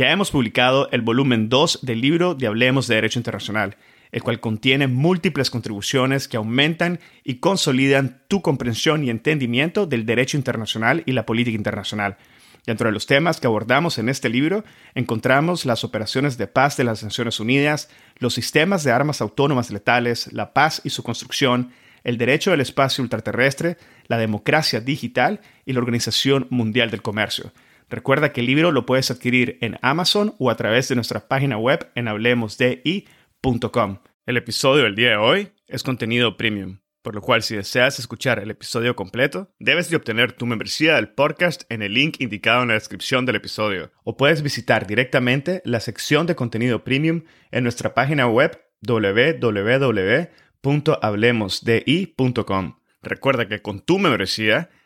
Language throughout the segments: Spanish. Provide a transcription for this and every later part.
Ya hemos publicado el volumen 2 del libro de Hablemos de Derecho Internacional, el cual contiene múltiples contribuciones que aumentan y consolidan tu comprensión y entendimiento del derecho internacional y la política internacional. Dentro de los temas que abordamos en este libro encontramos las operaciones de paz de las Naciones Unidas, los sistemas de armas autónomas letales, la paz y su construcción, el derecho del espacio ultraterrestre, la democracia digital y la Organización Mundial del Comercio. Recuerda que el libro lo puedes adquirir en Amazon o a través de nuestra página web en hablemosdi.com. El episodio del día de hoy es contenido premium, por lo cual si deseas escuchar el episodio completo, debes de obtener tu membresía del podcast en el link indicado en la descripción del episodio, o puedes visitar directamente la sección de contenido premium en nuestra página web www.hablemosdi.com. Recuerda que con tu membresía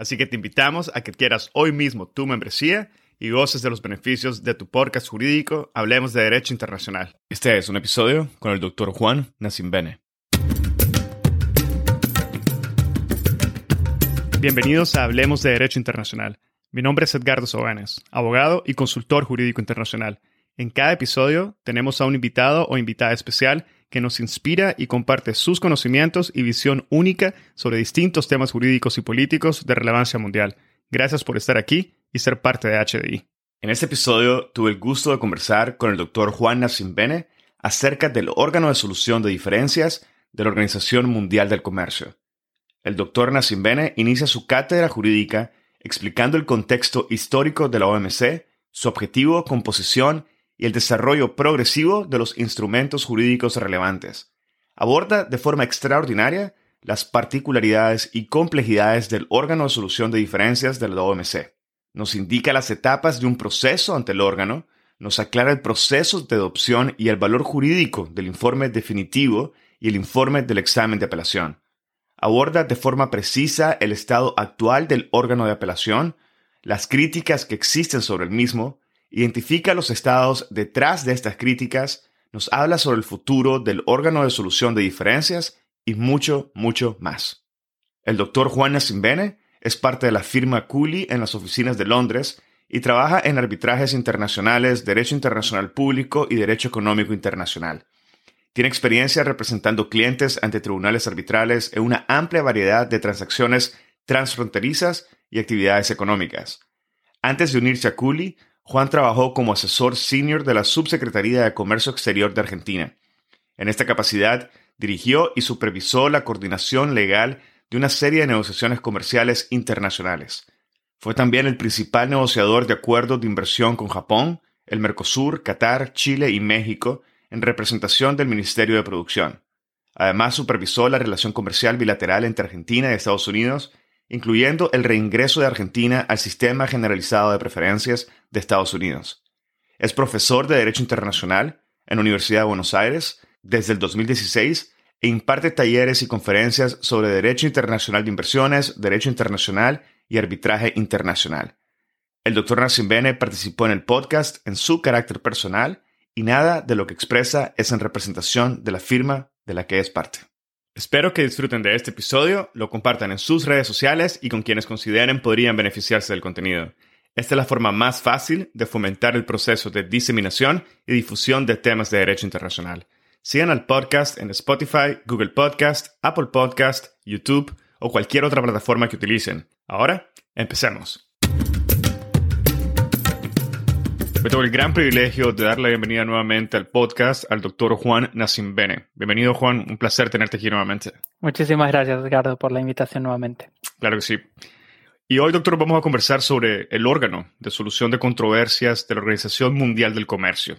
Así que te invitamos a que quieras hoy mismo tu membresía y goces de los beneficios de tu podcast jurídico Hablemos de Derecho Internacional. Este es un episodio con el doctor Juan Bene. Bienvenidos a Hablemos de Derecho Internacional. Mi nombre es Edgardo Sobanes, abogado y consultor jurídico internacional. En cada episodio tenemos a un invitado o invitada especial que nos inspira y comparte sus conocimientos y visión única sobre distintos temas jurídicos y políticos de relevancia mundial. Gracias por estar aquí y ser parte de HDI. En este episodio tuve el gusto de conversar con el doctor Juan Bene acerca del órgano de solución de diferencias de la Organización Mundial del Comercio. El doctor Bene inicia su cátedra jurídica explicando el contexto histórico de la OMC, su objetivo, composición y el desarrollo progresivo de los instrumentos jurídicos relevantes. Aborda de forma extraordinaria las particularidades y complejidades del órgano de solución de diferencias de la OMC. Nos indica las etapas de un proceso ante el órgano, nos aclara el proceso de adopción y el valor jurídico del informe definitivo y el informe del examen de apelación. Aborda de forma precisa el estado actual del órgano de apelación, las críticas que existen sobre el mismo, identifica los estados detrás de estas críticas, nos habla sobre el futuro del órgano de solución de diferencias y mucho, mucho más. El doctor Juan Nasimbene es parte de la firma Cooley en las oficinas de Londres y trabaja en arbitrajes internacionales, derecho internacional público y derecho económico internacional. Tiene experiencia representando clientes ante tribunales arbitrales en una amplia variedad de transacciones transfronterizas y actividades económicas. Antes de unirse a Cooley, Juan trabajó como asesor senior de la Subsecretaría de Comercio Exterior de Argentina. En esta capacidad, dirigió y supervisó la coordinación legal de una serie de negociaciones comerciales internacionales. Fue también el principal negociador de acuerdos de inversión con Japón, el Mercosur, Qatar, Chile y México en representación del Ministerio de Producción. Además, supervisó la relación comercial bilateral entre Argentina y Estados Unidos incluyendo el reingreso de Argentina al sistema generalizado de preferencias de Estados Unidos. Es profesor de Derecho Internacional en la Universidad de Buenos Aires desde el 2016 e imparte talleres y conferencias sobre Derecho Internacional de Inversiones, Derecho Internacional y Arbitraje Internacional. El Dr. Bene participó en el podcast en su carácter personal y nada de lo que expresa es en representación de la firma de la que es parte. Espero que disfruten de este episodio, lo compartan en sus redes sociales y con quienes consideren podrían beneficiarse del contenido. Esta es la forma más fácil de fomentar el proceso de diseminación y difusión de temas de derecho internacional. Sigan al podcast en Spotify, Google Podcast, Apple Podcast, YouTube o cualquier otra plataforma que utilicen. Ahora, empecemos. Me tengo el gran privilegio de darle la bienvenida nuevamente al podcast al doctor Juan Bene. Bienvenido, Juan. Un placer tenerte aquí nuevamente. Muchísimas gracias, Edgardo, por la invitación nuevamente. Claro que sí. Y hoy, doctor, vamos a conversar sobre el órgano de solución de controversias de la Organización Mundial del Comercio.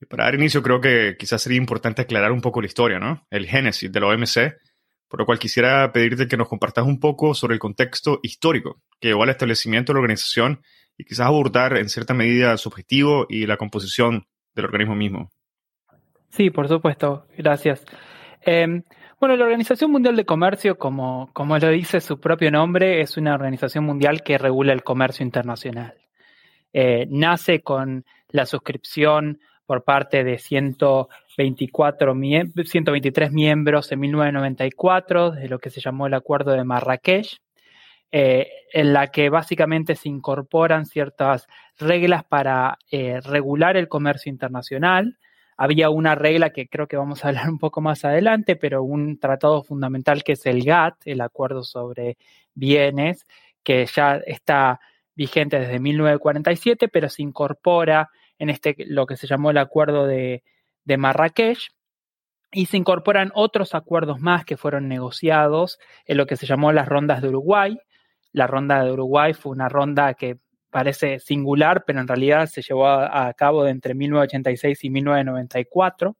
Y para dar inicio, creo que quizás sería importante aclarar un poco la historia, ¿no? El génesis de la OMC, por lo cual quisiera pedirte que nos compartas un poco sobre el contexto histórico que llevó al establecimiento de la organización y quizás abordar en cierta medida su objetivo y la composición del organismo mismo. Sí, por supuesto, gracias. Em, bueno, la Organización Mundial de Comercio, como, como lo dice su propio nombre, es una organización mundial que regula el comercio internacional. Eh, nace con la suscripción por parte de 124 123 miembros en 1994 de lo que se llamó el Acuerdo de Marrakech, eh, en la que básicamente se incorporan ciertas reglas para eh, regular el comercio internacional. Había una regla que creo que vamos a hablar un poco más adelante, pero un tratado fundamental que es el GATT, el Acuerdo sobre Bienes, que ya está vigente desde 1947, pero se incorpora en este lo que se llamó el Acuerdo de, de Marrakech, y se incorporan otros acuerdos más que fueron negociados en lo que se llamó las rondas de Uruguay, la ronda de Uruguay fue una ronda que parece singular, pero en realidad se llevó a, cabo entre 1986 y 1994.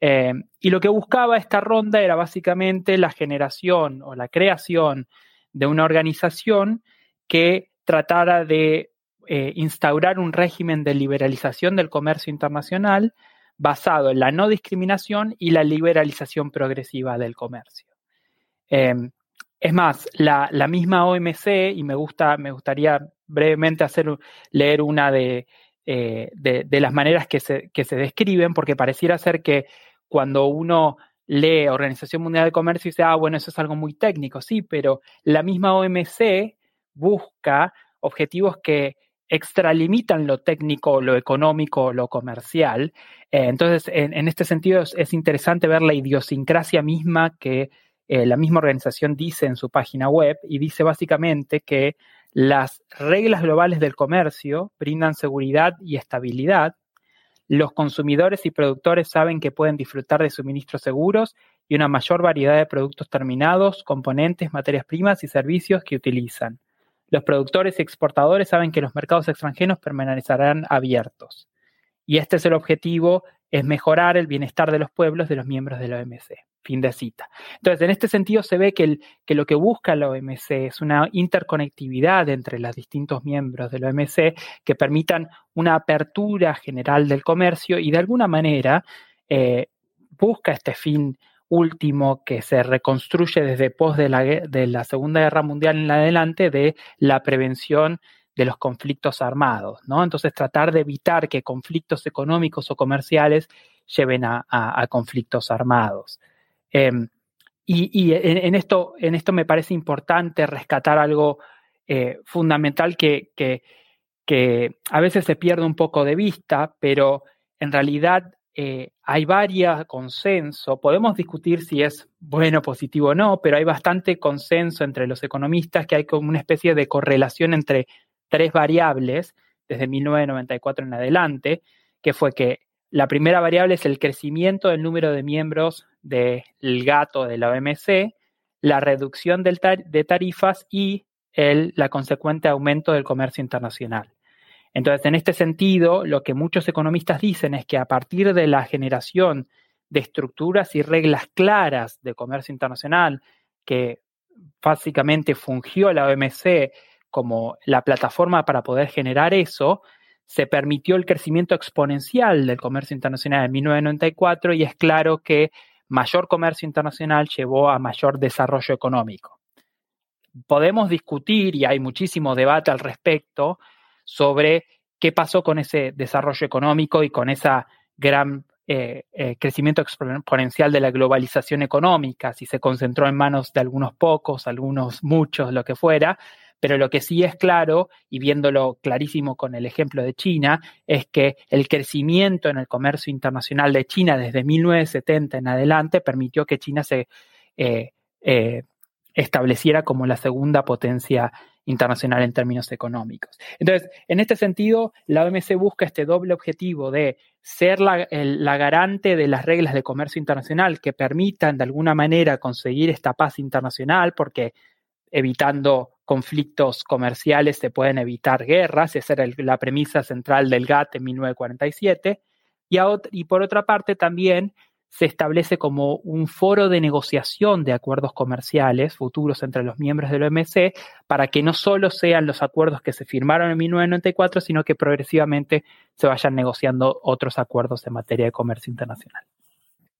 Eh, y lo que buscaba esta ronda era básicamente la generación o la creación de una organización que tratara de eh, instaurar un régimen de liberalización del comercio internacional basado en la no discriminación y la liberalización progresiva del comercio. Eh, es más, la, misma OMC, y me, gusta, me gustaría brevemente hacer, leer una de, eh, de, las maneras que se, que se describen, porque pareciera ser que cuando uno lee Organización Mundial de Comercio y dice, ah, bueno, eso es algo muy técnico, sí, pero la misma OMC busca objetivos que extralimitan lo técnico, lo económico, lo comercial. Eh, entonces, en, este sentido, es, interesante ver la idiosincrasia misma que eh, la misma organización dice en su página web y dice básicamente que las reglas globales del comercio brindan seguridad y estabilidad. Los consumidores y productores saben que pueden disfrutar de suministros seguros y una mayor variedad de productos terminados, componentes, materias primas y servicios que utilizan. Los productores y exportadores saben que los mercados extranjeros permanecerán abiertos. Y este es el objetivo, es mejorar el bienestar de los pueblos de los miembros de la OMC. Fin de cita. Entonces, en este sentido se ve que, lo que busca la OMC es una interconectividad entre los distintos miembros de la OMC que permitan una apertura general del comercio y de alguna manera eh, busca este fin último que se reconstruye desde pos de la, de la Segunda Guerra Mundial en adelante de la prevención de los conflictos armados, ¿no? Entonces tratar de evitar que conflictos económicos o comerciales lleven a conflictos armados. Em, y, en, esto, me parece importante rescatar algo eh, fundamental que, a veces se pierde un poco de vista, pero en realidad eh, hay varios consenso. Podemos discutir si es bueno, positivo o no, pero hay bastante consenso entre los economistas que hay como una especie de correlación entre tres variables desde 1994 en adelante, que fue que la primera variable es el crecimiento del número de miembros del gato de la OMC, la reducción de tarifas y el la consecuente aumento del comercio internacional. Entonces, en este sentido, lo que muchos economistas dicen es que a partir de la generación de estructuras y reglas claras de comercio internacional, que básicamente fungió la OMC como la plataforma para poder generar eso, se permitió el crecimiento exponencial del comercio internacional en 1994 y es claro que mayor comercio internacional llevó a mayor desarrollo económico. Podemos discutir, y hay muchísimo debate al respecto, sobre qué pasó con ese desarrollo económico y con ese gran eh, eh, crecimiento exponencial de la globalización económica, si se concentró en manos de algunos pocos, algunos muchos, lo que fuera, pero lo que sí es claro, y viéndolo clarísimo con el ejemplo de China, es que el crecimiento en el comercio internacional de China desde 1970 en adelante permitió que China se eh, eh, estableciera como la segunda potencia internacional en términos económicos. Entonces, en este sentido, la OMC busca este doble objetivo de ser la, la, garante de las reglas de comercio internacional que permitan de alguna manera conseguir esta paz internacional, porque evitando conflictos comerciales se pueden evitar guerras, esa era la premisa central del GATT en 1947, y, y por otra parte también se establece como un foro de negociación de acuerdos comerciales futuros entre los miembros del OMC para que no solo sean los acuerdos que se firmaron en 1994, sino que progresivamente se vayan negociando otros acuerdos en materia de comercio internacional.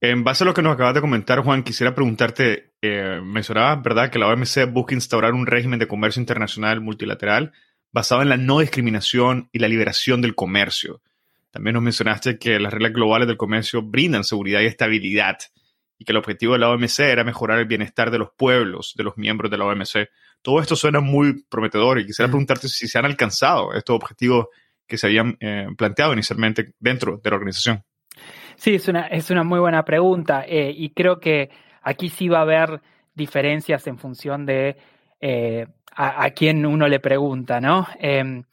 En base a lo que nos acabas de comentar, Juan, quisiera preguntarte, eh, mencionabas, ¿verdad?, que la OMC busca instaurar un régimen de comercio internacional multilateral basado en la no discriminación y la liberación del comercio. También nos mencionaste que las reglas globales del comercio brindan seguridad y estabilidad y que el objetivo de la OMC era mejorar el bienestar de los pueblos, de los miembros de la OMC. Todo esto suena muy prometedor y quisiera preguntarte si se han alcanzado estos objetivos que se habían eh, planteado inicialmente dentro de la organización. Sí, es una, es una muy buena pregunta eh, y creo que aquí sí va a haber diferencias en función de eh, a, a, quién uno le pregunta, ¿no? Em,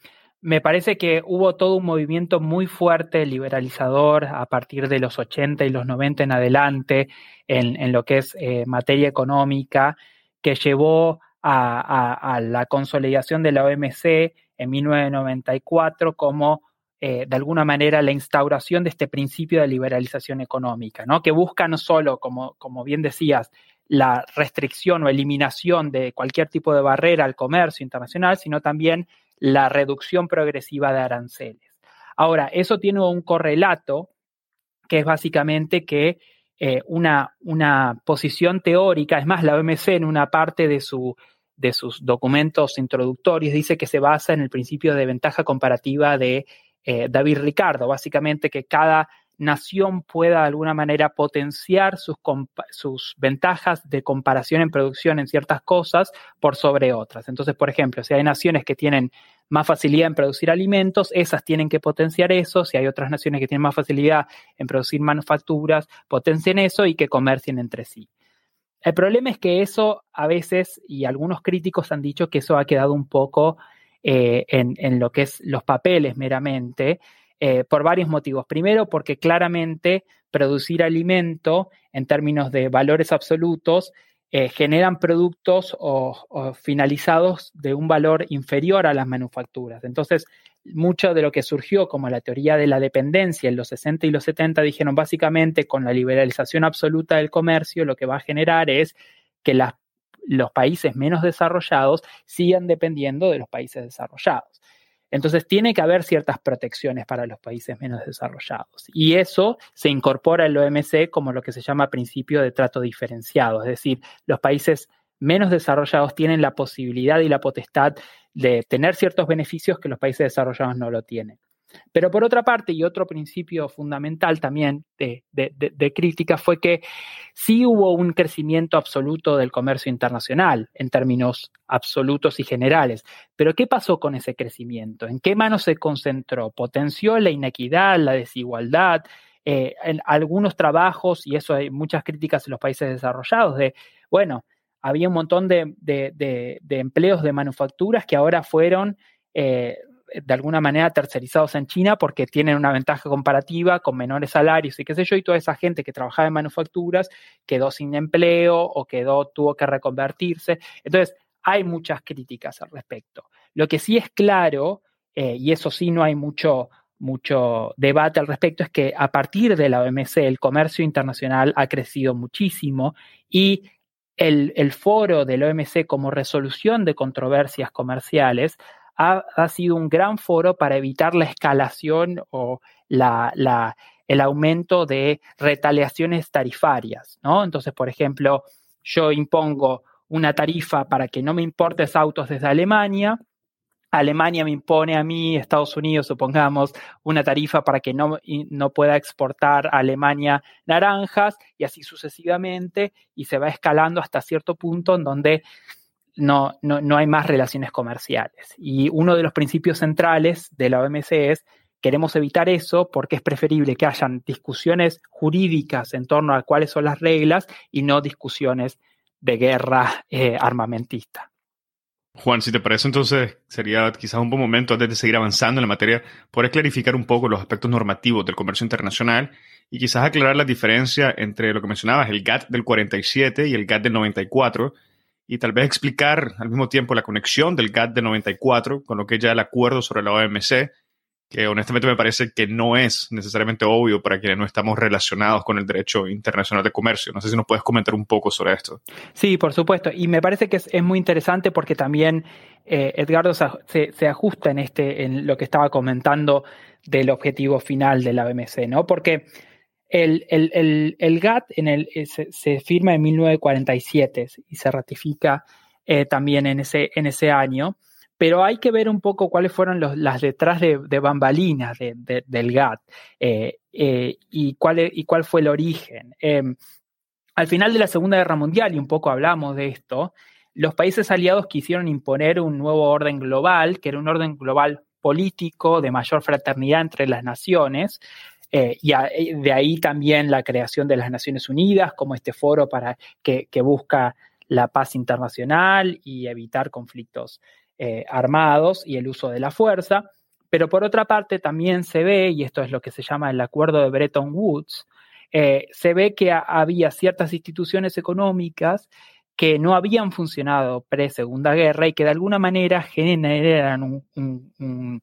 me parece que hubo todo un movimiento muy fuerte liberalizador a partir de los 80 y los 90 en adelante en, lo que es eh, materia económica, que llevó a, la consolidación de la OMC en 1994 como eh, de alguna manera la instauración de este principio de liberalización económica, ¿no? que busca no solo, como, como bien decías, la restricción o eliminación de cualquier tipo de barrera al comercio internacional, sino también la reducción progresiva de aranceles. Ahora, eso tiene un correlato que es básicamente que eh, una, una, posición teórica, es más, la OMC en una parte de, su, de sus documentos introductorios dice que se basa en el principio de ventaja comparativa de eh, David Ricardo, básicamente que cada nación pueda de alguna manera potenciar sus, sus, ventajas de comparación en producción en ciertas cosas por sobre otras. Entonces, por ejemplo, si hay naciones que tienen más facilidad en producir alimentos, esas tienen que potenciar eso. Si hay otras naciones que tienen más facilidad en producir manufacturas, potencien eso y que comercien entre sí. El problema es que eso a veces, y algunos críticos han dicho que eso ha quedado un poco eh, en, lo que es los papeles meramente, eh, por varios motivos. Primero, porque claramente producir alimento en términos de valores absolutos eh, generan productos o, finalizados de un valor inferior a las manufacturas. Entonces, mucho de lo que surgió como la teoría de la dependencia en los 60 y los 70 dijeron básicamente con la liberalización absoluta del comercio lo que va a generar es que los países menos desarrollados sigan dependiendo de los países desarrollados. Entonces tiene que haber ciertas protecciones para los países menos desarrollados. Y eso se incorpora en la OMC como lo que se llama principio de trato diferenciado. Es decir, los países menos desarrollados tienen la posibilidad y la potestad de tener ciertos beneficios que los países desarrollados no lo tienen. Pero por otra parte, y otro principio fundamental también de, crítica fue que sí hubo un crecimiento absoluto del comercio internacional en términos absolutos y generales. Pero ¿qué pasó con ese crecimiento? ¿En qué manos se concentró? ¿Potenció la inequidad, la desigualdad? Eh, en algunos trabajos, y eso hay muchas críticas en los países desarrollados, de, bueno, había un montón de, empleos de manufacturas que ahora fueron eh, de alguna manera tercerizados en China porque tienen una ventaja comparativa con menores salarios y qué sé yo, y toda esa gente que trabajaba en manufacturas quedó sin empleo o quedó, tuvo que reconvertirse. Entonces, hay muchas críticas al respecto. Lo que sí es claro, eh, y eso sí no hay mucho, mucho debate al respecto, es que a partir de la OMC el comercio internacional ha crecido muchísimo y el, el foro del OMC como resolución de controversias comerciales ha, sido un gran foro para evitar la escalación o el aumento de retaliaciones tarifarias, ¿no? Entonces, por ejemplo, yo impongo una tarifa para que no me importes autos desde Alemania, Alemania me impone a mí, Estados Unidos, supongamos, una tarifa para que no, no, pueda exportar a Alemania naranjas y así sucesivamente, y se va escalando hasta cierto punto en donde no, no, no hay más relaciones comerciales. Y uno de los principios centrales de la OMC es queremos evitar eso porque es preferible que hayan discusiones jurídicas en torno a cuáles son las reglas y no discusiones de guerra eh, armamentista. Juan, si te parece, entonces sería quizás un buen momento antes de seguir avanzando en la materia, poder clarificar un poco los aspectos normativos del comercio internacional y quizás aclarar la diferencia entre lo que mencionabas, el GATT del 47 y el GATT del 94, y tal vez explicar al mismo tiempo la conexión del GATT de 94 con lo que es ya el acuerdo sobre la OMC, que honestamente me parece que no es necesariamente obvio para quienes no estamos relacionados con el derecho internacional de comercio. No sé si nos puedes comentar un poco sobre esto. Sí, por supuesto. Y me parece que es, muy interesante porque también eh, Edgardo se, ajusta en, este, en lo que estaba comentando del objetivo final de la BMC, ¿no? Porque el, el, GATT en el, eh, se, firma en 1947 y se ratifica eh, también en ese, en ese año pero hay que ver un poco cuáles fueron las detrás de, bambalinas del GATT eh, y, cuál, y cuál fue el origen. Em, al final de la Segunda Guerra Mundial, y un poco hablamos de esto, los países aliados quisieron imponer un nuevo orden global, que era un orden global político de mayor fraternidad entre las naciones, eh, y de ahí también la creación de las Naciones Unidas como este foro para que busca la paz internacional y evitar conflictos eh, armados y el uso de la fuerza, pero por otra parte también se ve, y esto es lo que se llama el acuerdo de Bretton Woods, eh, se ve que había ciertas instituciones económicas que no habían funcionado pre-segunda guerra y que de alguna manera generan un,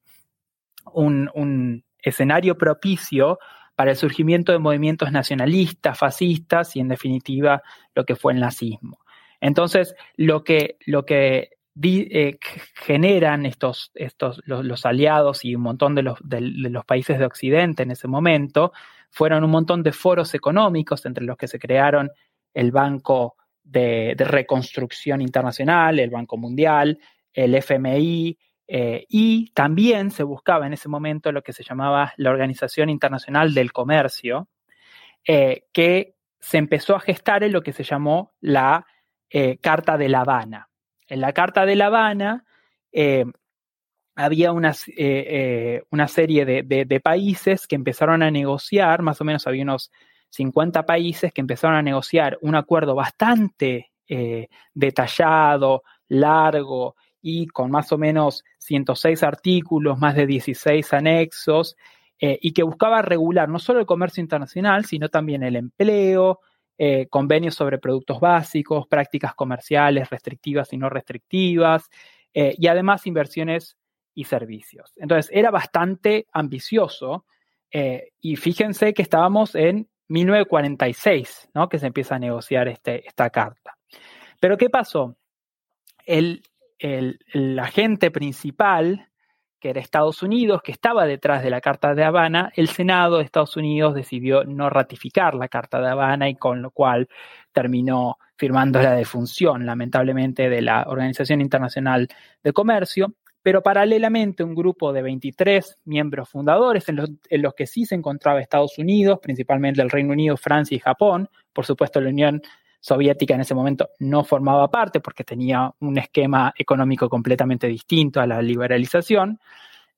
un, escenario propicio para el surgimiento de movimientos nacionalistas, fascistas y en definitiva lo que fue el nazismo. Entonces, lo que, lo que eh, generan estos, estos los, aliados y un montón de los, de, los países de Occidente en ese momento, fueron un montón de foros económicos entre los que se crearon el Banco de, Reconstrucción Internacional, el Banco Mundial, el FMI, eh, y también se buscaba en ese momento lo que se llamaba la Organización Internacional del Comercio, eh, que se empezó a gestar en lo que se llamó la Carta de La Habana. En la Carta de La Habana eh, había una, eh, eh, una serie de, países que empezaron a negociar, más o menos había unos 50 países que empezaron a negociar un acuerdo bastante detallado, largo y con más o menos 106 artículos, más de 16 anexos, y que buscaba regular no solo el comercio internacional, sino también el empleo, eh, convenios sobre productos básicos, prácticas comerciales restrictivas y no restrictivas, eh, y además inversiones y servicios. Entonces, era bastante ambicioso eh, y fíjense que estábamos en 1946, ¿no? que se empieza a negociar este, esta carta. Pero ¿qué pasó? El, el agente principal que era Estados Unidos, que estaba detrás de la Carta de Habana, el Senado de Estados Unidos decidió no ratificar la Carta de Habana y con lo cual terminó firmando la defunción, lamentablemente, de la Organización Internacional de Comercio. Pero paralelamente un grupo de 23 miembros fundadores, en los, en los que sí se encontraba Estados Unidos, principalmente el Reino Unido, Francia y Japón, por supuesto la Unión soviética en ese momento no formaba parte porque tenía un esquema económico completamente distinto a la liberalización,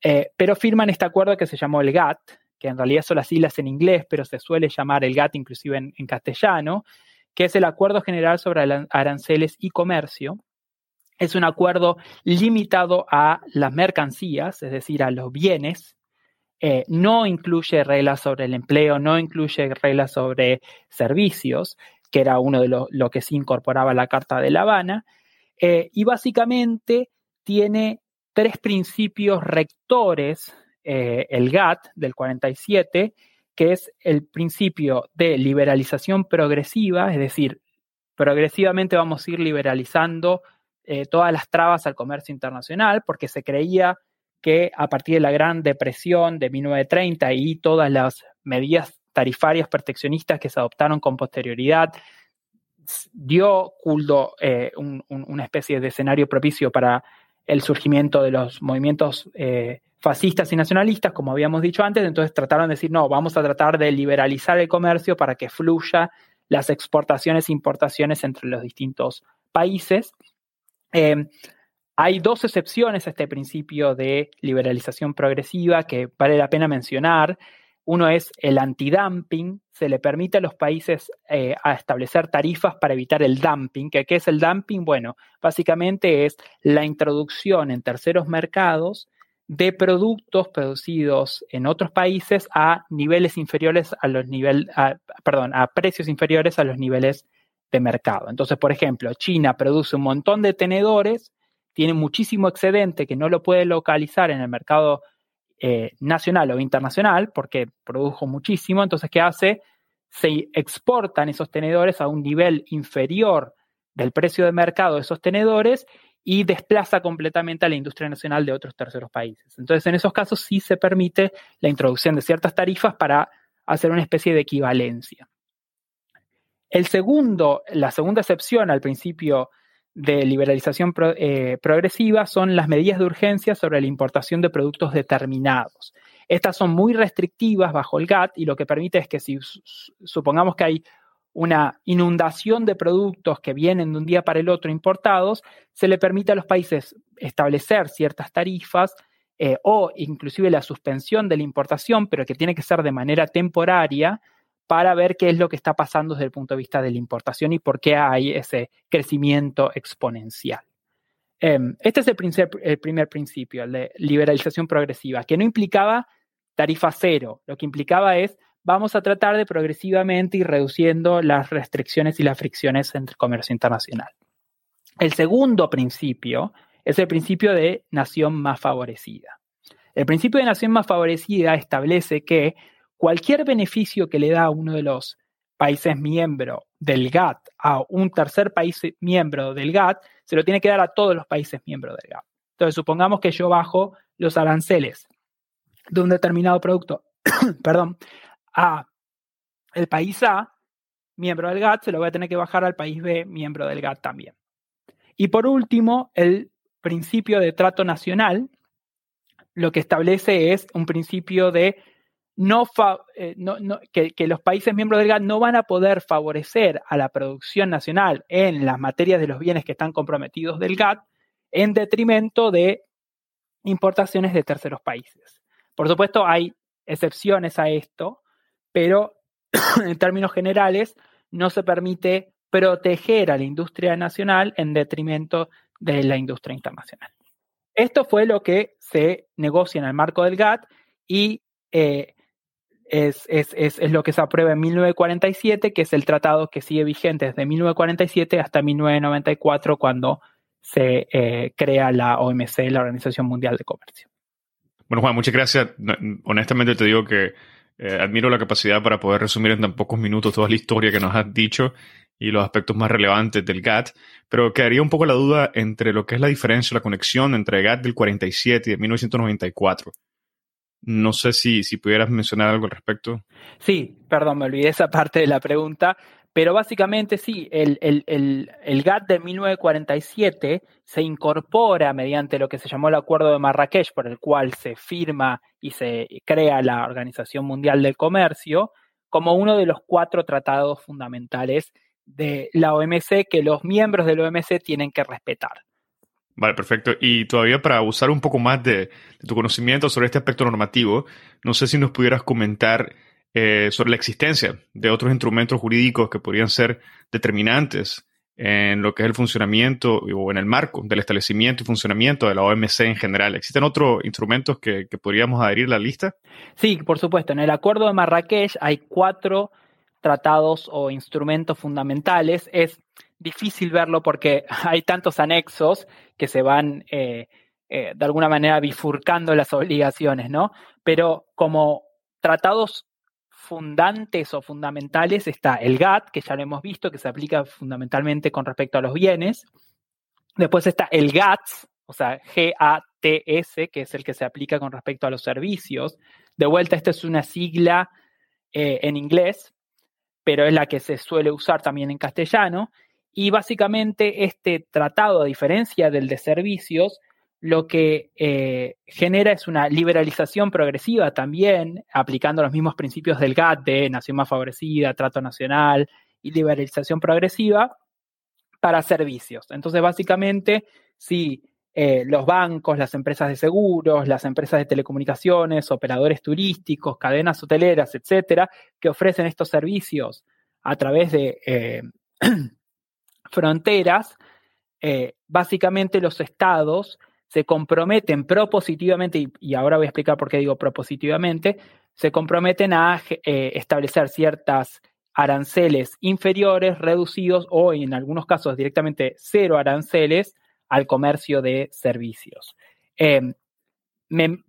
eh, pero firman este acuerdo que se llamó el GATT, que en realidad son las siglas en inglés, pero se suele llamar el GATT inclusive en, castellano, que es el Acuerdo General sobre Aranceles y Comercio. Es un acuerdo limitado a las mercancías, es decir, a los bienes, eh, no incluye reglas sobre el empleo, no incluye reglas sobre servicios, que era uno de los lo que se incorporaba a la Carta de La Habana, eh, y básicamente tiene tres principios rectores, eh, el GATT del 47, que es el principio de liberalización progresiva, es decir, progresivamente vamos a ir liberalizando eh, todas las trabas al comercio internacional, porque se creía que a partir de la Gran Depresión de 1930 y todas las medidas tarifarias proteccionistas que se adoptaron con posterioridad, dio culto eh, una especie de escenario propicio para el surgimiento de los movimientos eh, fascistas y nacionalistas, como habíamos dicho antes, entonces trataron de decir, no, vamos a tratar de liberalizar el comercio para que fluya las exportaciones e importaciones entre los distintos países. Eh, hay dos excepciones a este principio de liberalización progresiva que vale la pena mencionar. Uno es el antidumping, se le permite a los países eh, a establecer tarifas para evitar el dumping. ¿Qué, es el dumping? Bueno, básicamente es la introducción en terceros mercados de productos producidos en otros países a niveles inferiores a los niveles, perdón, a precios inferiores a los niveles de mercado. Entonces, por ejemplo, China produce un montón de tenedores, tiene muchísimo excedente que no lo puede localizar en el mercado eh, nacional o internacional, porque produjo muchísimo, entonces, ¿qué hace? Se exportan esos tenedores a un nivel inferior del precio de mercado de esos tenedores y desplaza completamente a la industria nacional de otros terceros países. Entonces, en esos casos sí se permite la introducción de ciertas tarifas para hacer una especie de equivalencia. El segundo, la segunda excepción al principio de liberalización eh, progresiva son las medidas de urgencia sobre la importación de productos determinados. Estas son muy restrictivas bajo el GATT y lo que permite es que si supongamos que hay una inundación de productos que vienen de un día para el otro importados, se le permite a los países establecer ciertas tarifas eh, o inclusive la suspensión de la importación, pero que tiene que ser de manera temporaria para ver qué es lo que está pasando desde el punto de vista de la importación y por qué hay ese crecimiento exponencial. Em, este es el, el primer principio, el de liberalización progresiva, que no implicaba tarifa cero, lo que implicaba es vamos a tratar de progresivamente ir reduciendo las restricciones y las fricciones entre comercio internacional. El segundo principio es el principio de nación más favorecida. El principio de nación más favorecida establece que cualquier beneficio que le da uno de los países miembros del GATT a un tercer país miembro del GATT, se lo tiene que dar a todos los países miembros del GATT. Entonces, supongamos que yo bajo los aranceles de un determinado producto, perdón, a el país A, miembro del GATT, se lo voy a tener que bajar al país B, miembro del GATT también. Y por último, el principio de trato nacional, lo que establece es un principio de no, eh, que, los países miembros del GATT no van a poder favorecer a la producción nacional en las materias de los bienes que están comprometidos del GATT en detrimento de importaciones de terceros países. Por supuesto, hay excepciones a esto, pero en términos generales no se permite proteger a la industria nacional en detrimento de la industria internacional. Esto fue lo que se negocia en el marco del GATT y eh, es, lo que se aprueba en 1947, que es el tratado que sigue vigente desde 1947 hasta 1994, cuando se eh, crea la OMC, la Organización Mundial de Comercio. Bueno, Juan, muchas gracias. Honestamente te digo que eh, admiro la capacidad para poder resumir en tan pocos minutos toda la historia que nos has dicho y los aspectos más relevantes del GATT, pero quedaría un poco la duda entre lo que es la diferencia, la conexión entre GATT del 47 y de 1994. No sé si, si pudieras mencionar algo al respecto. Sí, perdón, me olvidé esa parte de la pregunta. Pero básicamente sí, el, el, GATT de 1947 se incorpora mediante lo que se llamó el Acuerdo de Marrakech, por el cual se firma y se crea la Organización Mundial del Comercio, como uno de los cuatro tratados fundamentales de la OMC que los miembros de la OMC tienen que respetar. Vale, perfecto. Y todavía para usar un poco más de, tu conocimiento sobre este aspecto normativo, no sé si nos pudieras comentar eh, sobre la existencia de otros instrumentos jurídicos que podrían ser determinantes en lo que es el funcionamiento o en el marco del establecimiento y funcionamiento de la OMC en general. ¿Existen otros instrumentos que, podríamos adherir a la lista? Sí, por supuesto. En el Acuerdo de Marrakech hay cuatro tratados o instrumentos fundamentales. Es difícil verlo porque hay tantos anexos que se van eh, eh, de alguna manera bifurcando las obligaciones, ¿no? Pero como tratados fundantes o fundamentales está el GATT, que ya lo hemos visto, que se aplica fundamentalmente con respecto a los bienes. Después está el GATS, o sea, G-A-T-S, que es el que se aplica con respecto a los servicios. De vuelta, esta es una sigla eh, en inglés, pero es la que se suele usar también en castellano. Y básicamente este tratado, a diferencia del de servicios, lo que eh, genera es una liberalización progresiva también, aplicando los mismos principios del GATT de nación más favorecida, trato nacional y liberalización progresiva para servicios. Entonces, básicamente, si eh, los bancos, las empresas de seguros, las empresas de telecomunicaciones, operadores turísticos, cadenas hoteleras, etcétera, que ofrecen estos servicios a través de eh, fronteras, básicamente los estados se comprometen propositivamente, y, ahora voy a explicar por qué digo propositivamente, se comprometen a eh, establecer ciertas aranceles inferiores, reducidos o en algunos casos directamente cero aranceles al comercio de servicios. Em,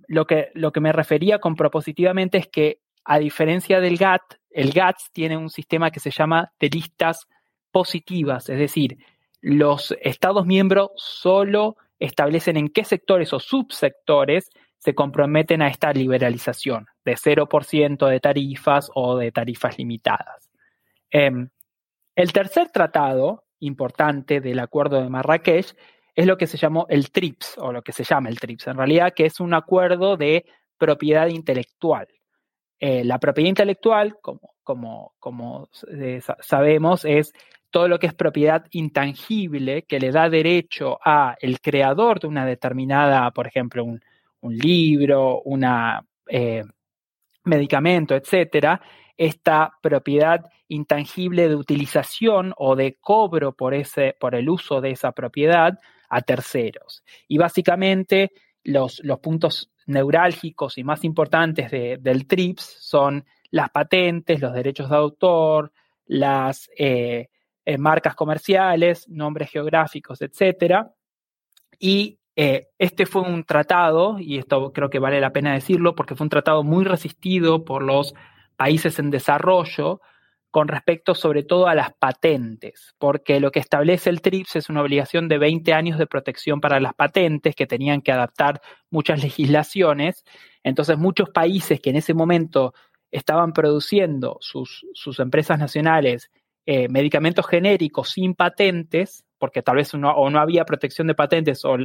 lo, que, lo que me refería con propositivamente es que, a diferencia del GATT, el GATT tiene un sistema que se llama de listas positivas, es decir, los Estados miembros solo establecen en qué sectores o subsectores se comprometen a esta liberalización de 0% de tarifas o de tarifas limitadas. Em, el tercer tratado importante del Acuerdo de Marrakech es lo que se llamó el TRIPS, o lo que se llama el TRIPS, en realidad, que es un acuerdo de propiedad intelectual. Eh, la propiedad intelectual, como, eh, sabemos, es todo lo que es propiedad intangible que le da derecho a el creador de una determinada, por ejemplo, un, libro, un eh, medicamento, etcétera, esta propiedad intangible de utilización o de cobro por, ese, por el uso de esa propiedad a terceros. Y básicamente los, puntos neurálgicos y más importantes del TRIPS son las patentes, los derechos de autor, las eh, eh, marcas comerciales, nombres geográficos, etc. Y eh, este fue un tratado, y esto creo que vale la pena decirlo, porque fue un tratado muy resistido por los países en desarrollo con respecto sobre todo a las patentes, porque lo que establece el TRIPS es una obligación de 20 años de protección para las patentes que tenían que adaptar muchas legislaciones. Entonces muchos países que en ese momento estaban produciendo sus, sus empresas nacionales eh, medicamentos genéricos sin patentes, porque tal vez o no había protección de patentes o,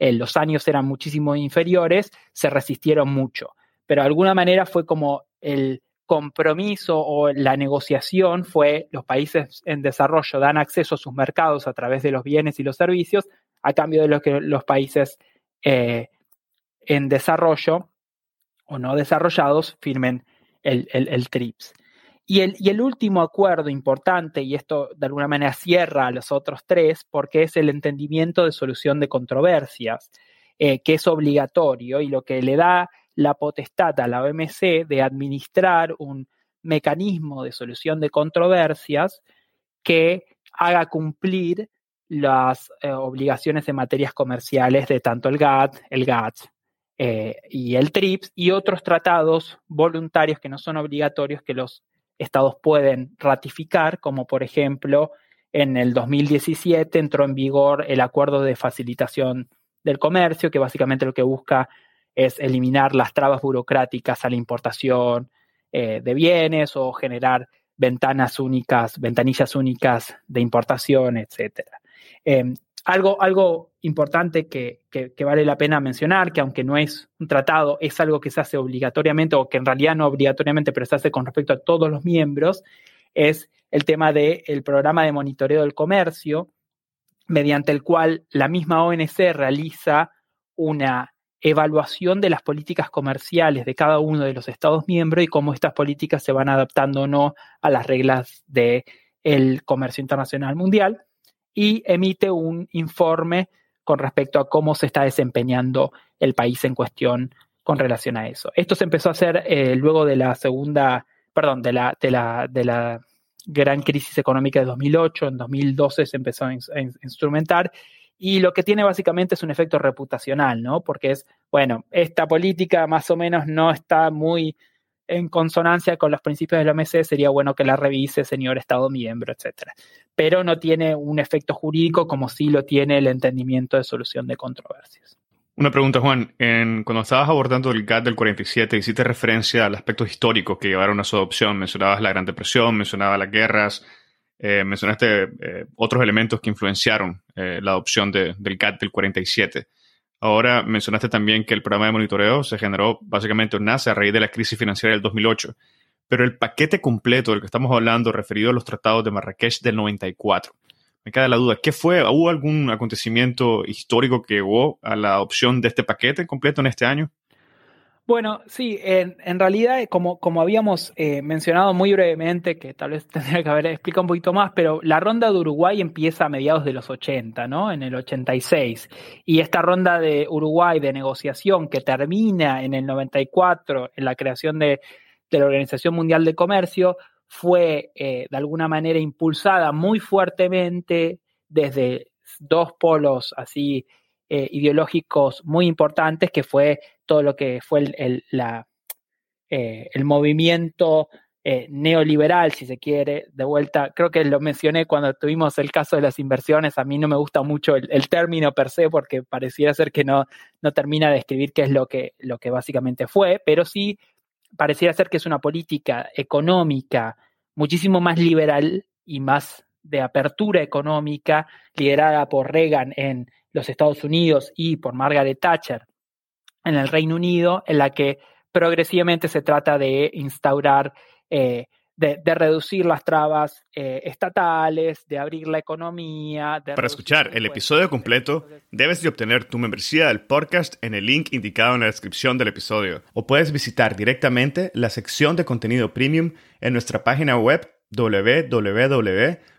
los años eran muchísimo inferiores, se resistieron mucho. Pero de alguna manera fue como el compromiso o la negociación fue los países en desarrollo dan acceso a sus mercados a través de los bienes y los servicios a cambio de lo que los países eh, en desarrollo o no desarrollados firmen el TRIPS. Y el, último acuerdo importante, y esto de alguna manera cierra a los otros tres, porque es el entendimiento de solución de controversias, eh, que es obligatorio y lo que le da la potestad a la OMC de administrar un mecanismo de solución de controversias que haga cumplir las eh, obligaciones en materias comerciales de tanto el GATT, el GATT eh, y el TRIPS y otros tratados voluntarios que no son obligatorios que los estados pueden ratificar, como por ejemplo en el 2017 entró en vigor el acuerdo de facilitación del comercio, que básicamente lo que busca es eliminar las trabas burocráticas a la importación eh, de bienes o generar ventanas únicas, ventanillas únicas de importación, etc. Algo, algo importante que, vale la pena mencionar, que aunque no es un tratado, es algo que se hace obligatoriamente, o que en realidad no obligatoriamente, pero se hace con respecto a todos los miembros, es el tema del programa de monitoreo del comercio, mediante el cual la misma ONC realiza una evaluación de las políticas comerciales de cada uno de los Estados miembros y cómo estas políticas se van adaptando o no a las reglas del comercio internacional mundial y emite un informe con respecto a cómo se está desempeñando el país en cuestión con relación a eso. Esto se empezó a hacer eh, luego de la segunda, perdón, de la, de la, de la gran crisis económica de 2008, en 2012 se empezó a, instrumentar y lo que tiene básicamente es un efecto reputacional, ¿no? Porque es, bueno, esta política más o menos no está muy en consonancia con los principios de la OMC, sería bueno que la revise, señor Estado miembro, etc. Pero no tiene un efecto jurídico como sí lo tiene el entendimiento de solución de controversias. Una pregunta, Juan. cuando estabas abordando el GATT del 47, hiciste referencia al aspecto histórico que llevaron a su adopción. Mencionabas la Gran Depresión, mencionabas las guerras, eh, mencionaste eh, otros elementos que influenciaron eh, la adopción del GATT del 47. Ahora mencionaste también que el programa de monitoreo se generó básicamente nace a raíz de la crisis financiera del 2008, pero el paquete completo del que estamos hablando referido a los tratados de Marrakech del 94. Me queda la duda, ¿qué fue? ¿Hubo algún acontecimiento histórico que llevó a la adopción de este paquete completo en este año? Bueno, sí, en, realidad, como, como habíamos eh, mencionado muy brevemente, que tal vez tendría que haber explicado un poquito más, pero la ronda de Uruguay empieza a mediados de los 80, ¿no? En el 86. Y esta ronda de Uruguay de negociación que termina en el 94 en la creación de, la Organización Mundial de Comercio fue eh, de alguna manera impulsada muy fuertemente desde dos polos así eh, ideológicos muy importantes, que fue todo lo que fue el, la, eh, el movimiento eh, neoliberal, si se quiere, de vuelta, creo que lo mencioné cuando tuvimos el caso de las inversiones, a mí no me gusta mucho el, término per se porque pareciera ser que no, no termina de describir qué es lo que, lo que básicamente fue, pero sí pareciera ser que es una política económica muchísimo más liberal y más de apertura económica, liderada por Reagan en los Estados Unidos y por Margaret Thatcher en el Reino Unido, en la que progresivamente se trata de instaurar, eh, de, reducir las trabas eh, estatales, de abrir la economía. Para escuchar el episodio completo, debes de obtener tu membresía del podcast en el link indicado en la descripción del episodio, o puedes visitar directamente la sección de contenido premium en nuestra página web